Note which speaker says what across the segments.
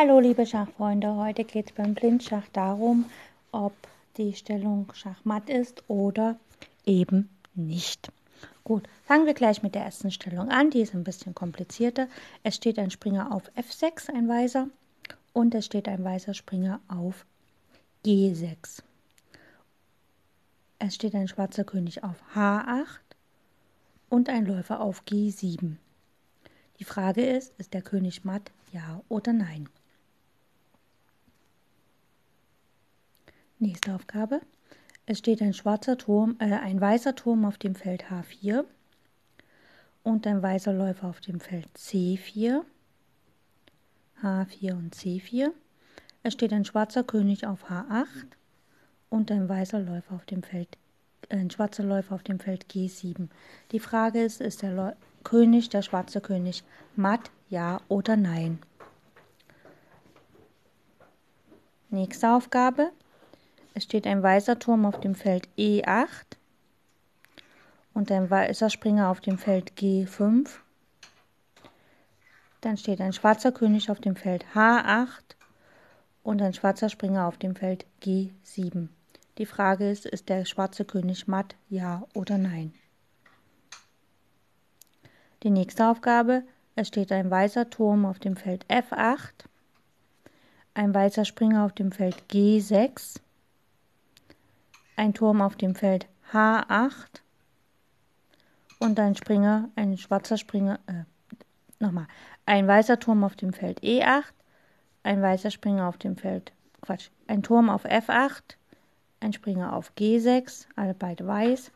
Speaker 1: Hallo liebe Schachfreunde, heute geht es beim Blindschach darum, ob die Stellung Schachmatt ist oder eben nicht. Gut, fangen wir gleich mit der ersten Stellung an, die ist ein bisschen komplizierter. Es steht ein Springer auf F6, ein Weißer, und es steht ein weißer Springer auf G6. Es steht ein schwarzer König auf H8 und ein Läufer auf G7. Die Frage ist, ist der König matt, ja oder nein? Nächste Aufgabe. Es steht ein schwarzer Turm, äh, ein weißer Turm auf dem Feld H4 und ein weißer Läufer auf dem Feld C4. H4 und C4. Es steht ein schwarzer König auf H8 und ein weißer Läufer auf dem Feld äh, ein schwarzer Läufer auf dem Feld G7. Die Frage ist, ist der Läu König, der schwarze König, matt, ja oder nein? Nächste Aufgabe. Es steht ein weißer Turm auf dem Feld E8 und ein weißer Springer auf dem Feld G5. Dann steht ein schwarzer König auf dem Feld H8 und ein schwarzer Springer auf dem Feld G7. Die Frage ist, ist der schwarze König matt, ja oder nein? Die nächste Aufgabe, es steht ein weißer Turm auf dem Feld F8, ein weißer Springer auf dem Feld G6 ein Turm auf dem Feld H8 und ein Springer, ein schwarzer Springer, äh, nochmal, ein weißer Turm auf dem Feld E8, ein weißer Springer auf dem Feld, Quatsch, ein Turm auf F8, ein Springer auf G6, alle beide weiß,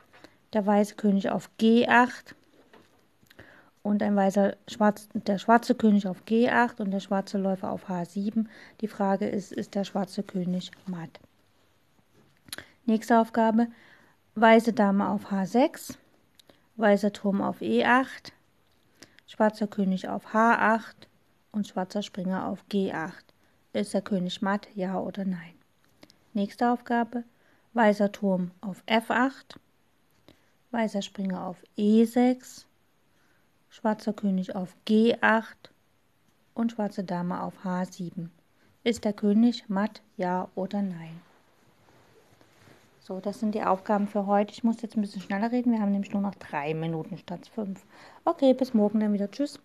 Speaker 1: der weiße König auf G8 und ein weißer schwarz, der schwarze König auf G8 und der schwarze Läufer auf H7. Die Frage ist, ist der schwarze König matt? Nächste Aufgabe. Weiße Dame auf H6, weißer Turm auf E8, schwarzer König auf H8 und schwarzer Springer auf G8. Ist der König matt, ja oder nein? Nächste Aufgabe. Weißer Turm auf F8, weißer Springer auf E6, schwarzer König auf G8 und schwarze Dame auf H7. Ist der König matt, ja oder nein? So, das sind die Aufgaben für heute. Ich muss jetzt ein bisschen schneller reden. Wir haben nämlich nur noch drei Minuten statt fünf. Okay, bis morgen dann wieder. Tschüss.